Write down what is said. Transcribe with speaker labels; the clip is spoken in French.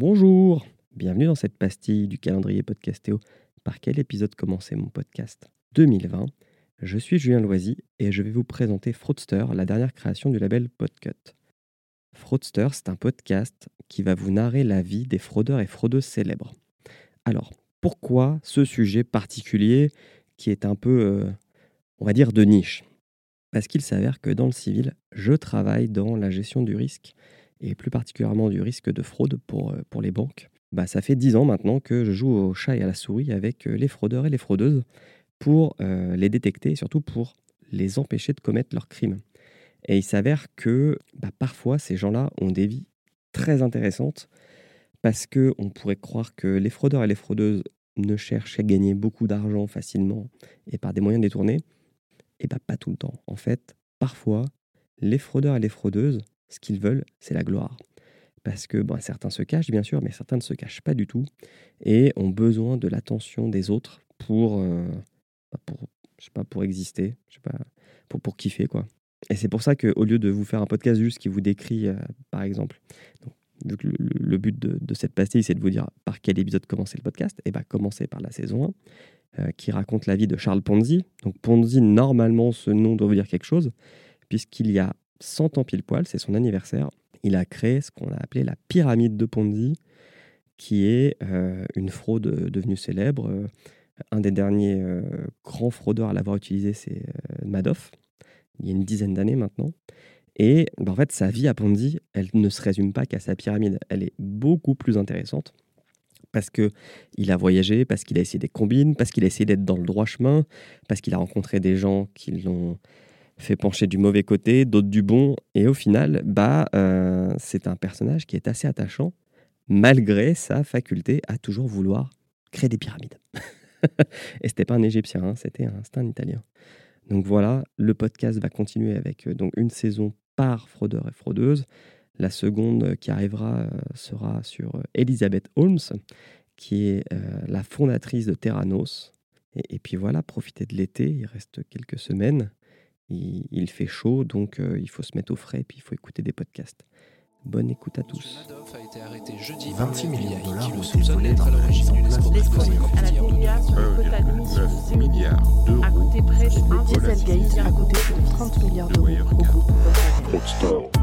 Speaker 1: Bonjour, bienvenue dans cette pastille du calendrier podcastéo. Par quel épisode commencer mon podcast 2020. Je suis Julien Loisy et je vais vous présenter Fraudster, la dernière création du label Podcut. Fraudster, c'est un podcast qui va vous narrer la vie des fraudeurs et fraudeuses célèbres. Alors, pourquoi ce sujet particulier qui est un peu, euh, on va dire, de niche? Parce qu'il s'avère que dans le civil, je travaille dans la gestion du risque et plus particulièrement du risque de fraude pour, euh, pour les banques. Bah, ça fait dix ans maintenant que je joue au chat et à la souris avec euh, les fraudeurs et les fraudeuses pour les détecter et surtout pour les empêcher de commettre leurs crimes. Et il s'avère que bah, parfois ces gens-là ont des vies très intéressantes parce qu'on pourrait croire que les fraudeurs et les fraudeuses ne cherchent à gagner beaucoup d'argent facilement et par des moyens détournés. Et bah, pas tout le temps. En fait, parfois, les fraudeurs et les fraudeuses, ce qu'ils veulent, c'est la gloire. Parce que certains se cachent, bien sûr, mais certains ne se cachent pas du tout et ont besoin de l'attention des autres pour, euh, bah, pour, je sais pas, pour exister, je sais pas, pour, pour kiffer, quoi. Et c'est pour ça qu'au lieu de vous faire un podcast juste qui vous décrit, euh, par exemple, le, but de, cette pastille, c'est de vous dire par quel épisode commencer le podcast, et bien commencez par la saison 1, euh, qui raconte la vie de Charles Ponzi. Donc Ponzi, normalement, ce nom doit vous dire quelque chose, puisqu'il y a 100 ans pile poil, c'est son anniversaire, il a créé ce qu'on a appelé la pyramide de Ponzi, qui est euh, une fraude devenue célèbre. un des derniers grands fraudeurs à l'avoir utilisé, c'est Madoff il y a une dizaine d'années maintenant. Et bah, en fait, sa vie à Ponzi, elle ne se résume pas qu'à sa pyramide. Elle est beaucoup plus intéressante parce que il a voyagé, parce qu'il a essayé des combines, parce qu'il a essayé d'être dans le droit chemin, parce qu'il a rencontré des gens qui l'ont fait pencher du mauvais côté, d'autres du bon. Et au final, bah, euh, c'est un personnage qui est assez attachant, malgré sa faculté à toujours vouloir créer des pyramides. et c'était pas un Égyptien, hein, c'était un, Italien. Donc voilà, le podcast va continuer avec euh, donc une saison par fraudeur et fraudeuse. La seconde euh, qui arrivera sera sur Elisabeth Holmes, qui est la fondatrice de Terranos. Et, puis voilà, profitez de l'été, il reste quelques semaines. Il, fait chaud, donc il faut se mettre au frais, et puis il faut écouter des podcasts. Bonne écoute à tous.
Speaker 2: 26 milliards de dollars ont été volés dans la région de
Speaker 3: L'escroquerie. à la TVA sur le quota d'émission de 6 milliards a coûté près de 1 dieselgate a coûté plus de 30 milliards d'euros. Au groupe